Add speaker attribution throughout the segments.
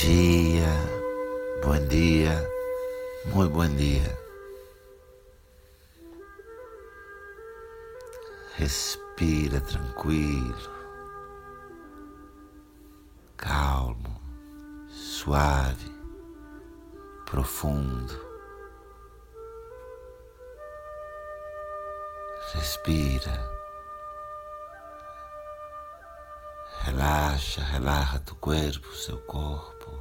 Speaker 1: dia, bom dia, muito bom dia. Respira tranquilo, calmo, suave, profundo. Respira. Relaxa, relaxa tu corpo, seu corpo.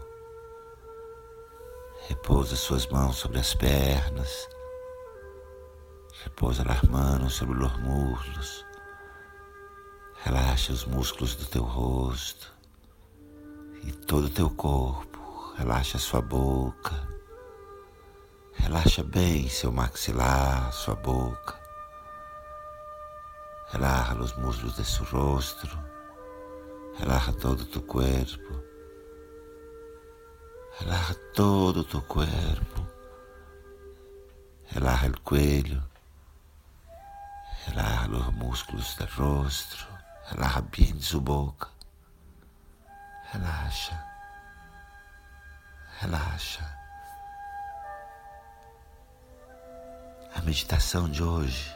Speaker 1: Repousa suas mãos sobre as pernas. Repousa as mãos sobre os muslos. Relaxa os músculos do teu rosto e todo o teu corpo. Relaxa sua boca. Relaxa bem seu maxilar, sua boca. Relaxa os músculos de seu rosto Relaja todo tu cuerpo. Relaja todo tu cuerpo. Relaja el cuello. Relaja los músculos del rostro. Relaja bien su boca. Relaxa. Relaxa. A meditação de hoje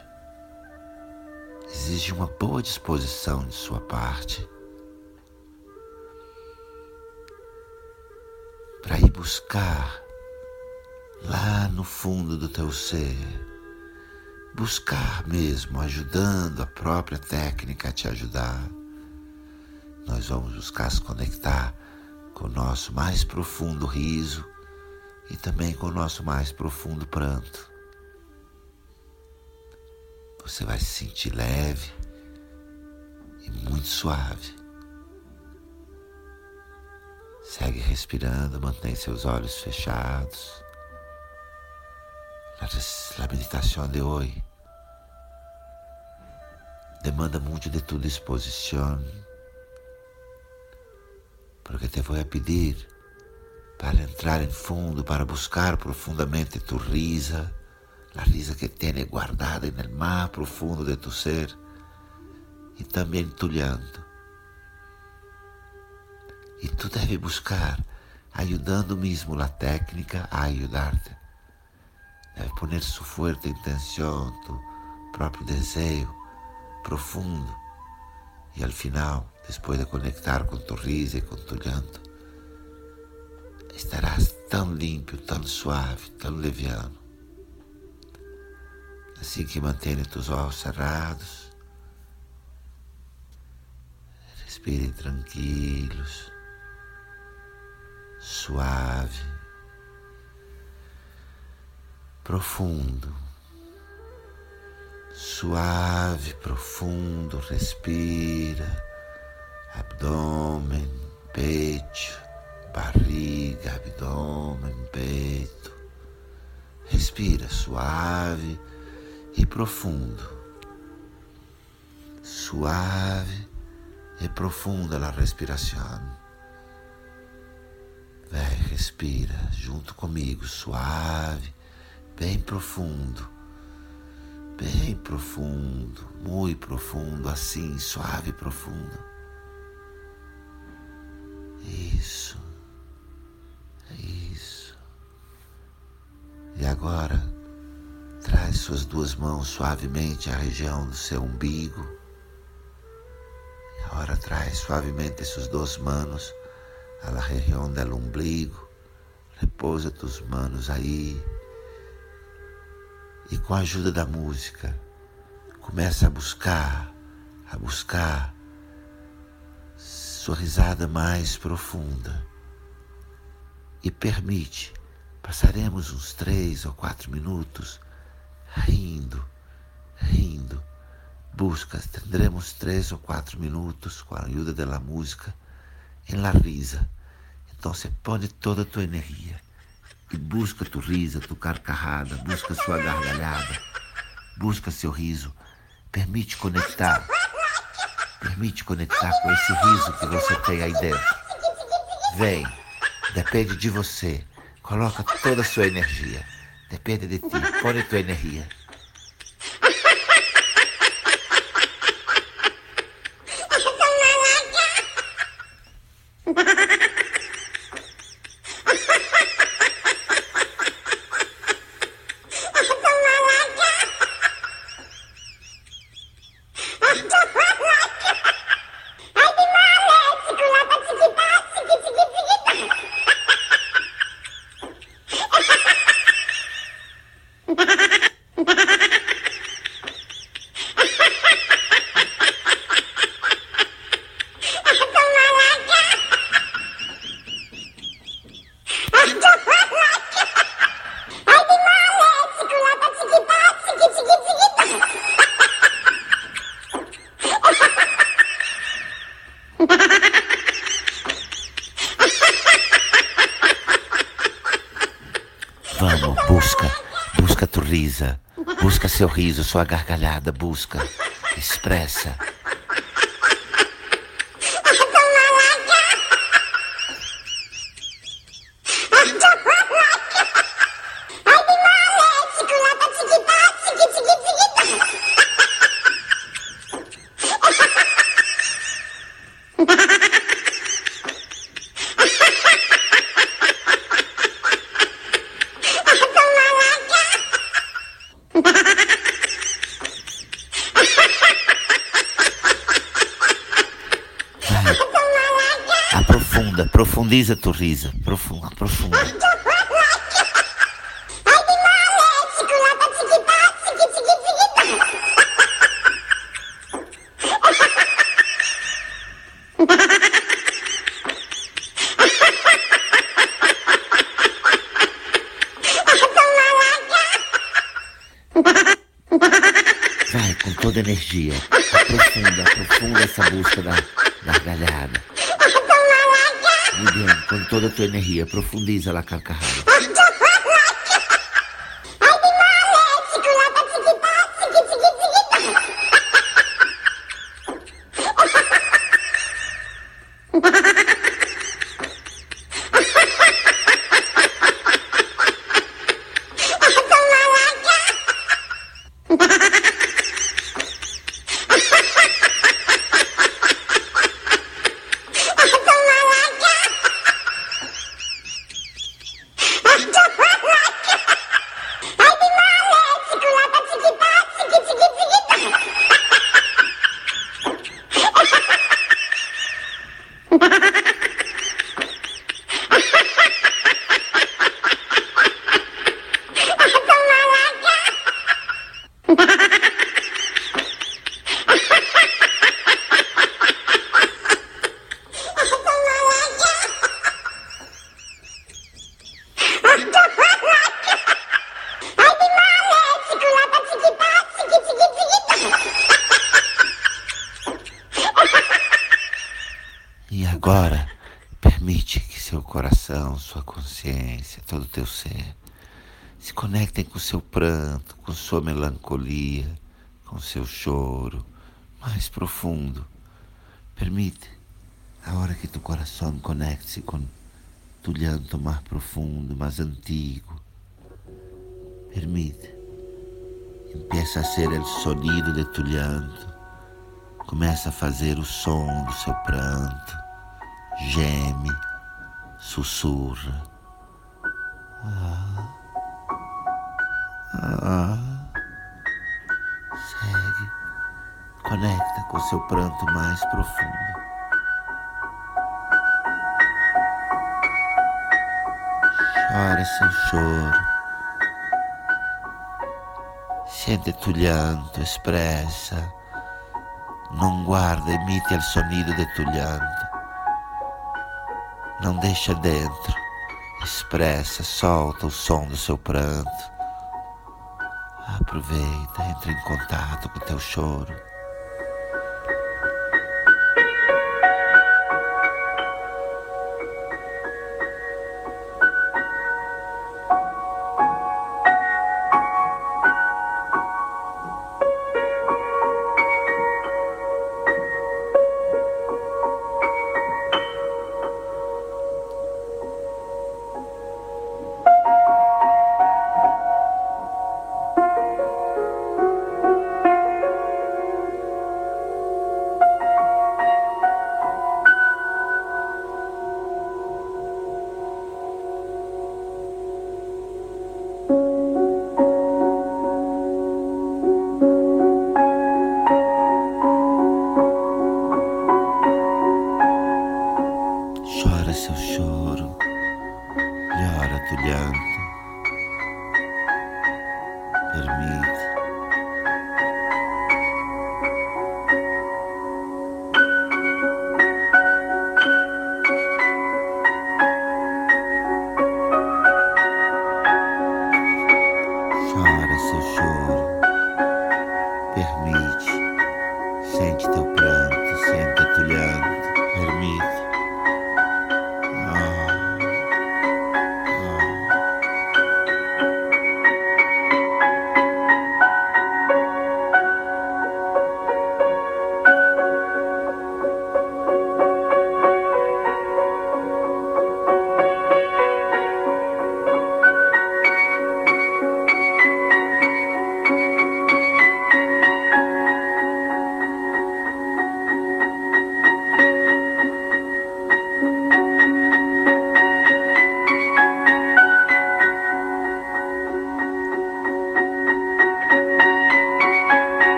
Speaker 1: exige uma boa disposição de sua parte para ir buscar lá no fundo do teu ser, buscar mesmo, ajudando a própria técnica a te ajudar. Nós vamos buscar se conectar com o nosso mais profundo riso e também com o nosso mais profundo pranto. Você vai se sentir leve e muito suave. Segue respirando, mantém seus olhos fechados. La meditação de hoje demanda muito de tu disposição, porque te vou pedir para entrar em fundo, para buscar profundamente tu risa, a risa que tienes guardada no mais profundo de tu ser, e também tu llanto deve buscar, ayudando mesmo a técnica a ajudar-te. Deve poner sua forte intenção, tu próprio desejo profundo. E al final, depois de conectar com tu risa e com tu llanto, estarás tão limpo, tão suave, tão leviano. Assim que mantenha tus olhos cerrados, respire tranquilos suave, profundo, suave, profundo, respira, abdômen, peito, barriga, abdômen, peito. Respira suave e profundo. Suave e profunda a respiração. Vai, respira junto comigo, suave, bem profundo, bem profundo, muito profundo, assim, suave e profundo. Isso, isso. E agora, traz suas duas mãos suavemente à região do seu umbigo. E agora traz suavemente suas duas mãos a la región del ombligo. Repousa tus manos aí. E com a ajuda da música, começa a buscar, a buscar sua risada mais profunda. E permite, passaremos uns três ou quatro minutos rindo, rindo. Busca, tendremos três ou quatro minutos com a ajuda da música em la risa. Então você põe toda tua energia e busca tu risa, tu carcarrada, busca sua gargalhada, busca seu riso. Permite conectar, permite conectar com esse riso que você tem aí dentro. Vem, depende de você. Coloca toda a sua energia. Depende de ti. Põe tua energia. Risa, busca seu riso, sua gargalhada, busca, expressa. Aprofunda, profundiza tu risa. Profunda, profunda. Vai com toda energia. Aprofunda, aprofunda essa busca da gargalhada. Muy bien, con toda tu energía, profundiza la carcajada. Agora, permite que seu coração, sua consciência, todo o teu ser se conectem com seu pranto, com sua melancolia, com seu choro mais profundo. Permite, a hora que tu coração conecte-se com tu llanto mais profundo, mais antigo. Permite. Empieza a ser o sonido de tu llanto. Começa a fazer o som do seu pranto geme, sussurra. Ah, ah, segue, conecta com seu pranto mais profundo. Chora seu choro. Sente tu llanto, expressa. Não guarda, emite o sonido de tu llanto. Não deixa dentro. Expressa, solta o som do seu pranto. Aproveita, entre em contato com teu choro.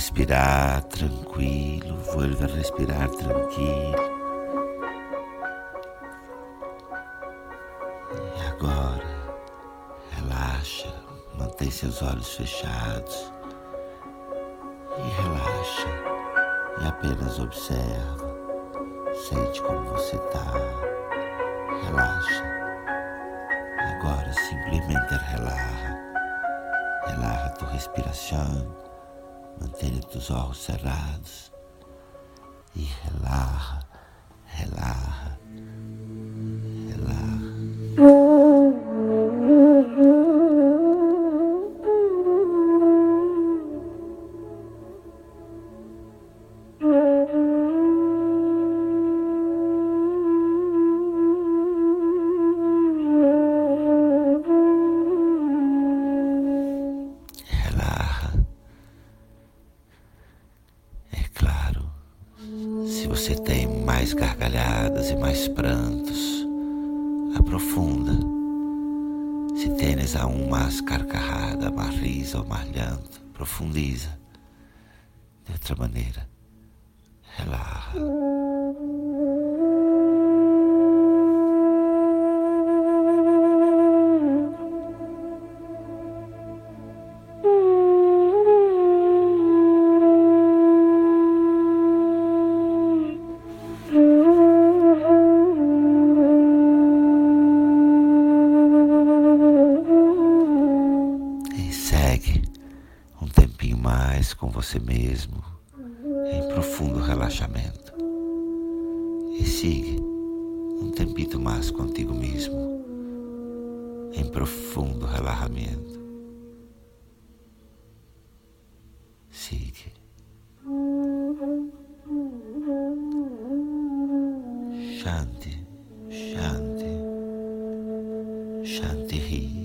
Speaker 1: Respirar tranquilo, vuelve a respirar tranquilo. E agora, relaxa, mantém seus olhos fechados e relaxa e apenas observa, sente como você está, relaxa. Agora simplesmente relaja, relaja tu respiração Mantenha os olhos cerrados e relaxa, relaxa. Mais gargalhadas e mais prantos, aprofunda. Se tens aún mais carcajada, mais risa ou mais llanto, profundiza. De outra maneira, relaxa. Com você mesmo em profundo relaxamento. E siga um tempito mais contigo mesmo em profundo relaxamento. Siga. Shanti, Shanti, Shanti.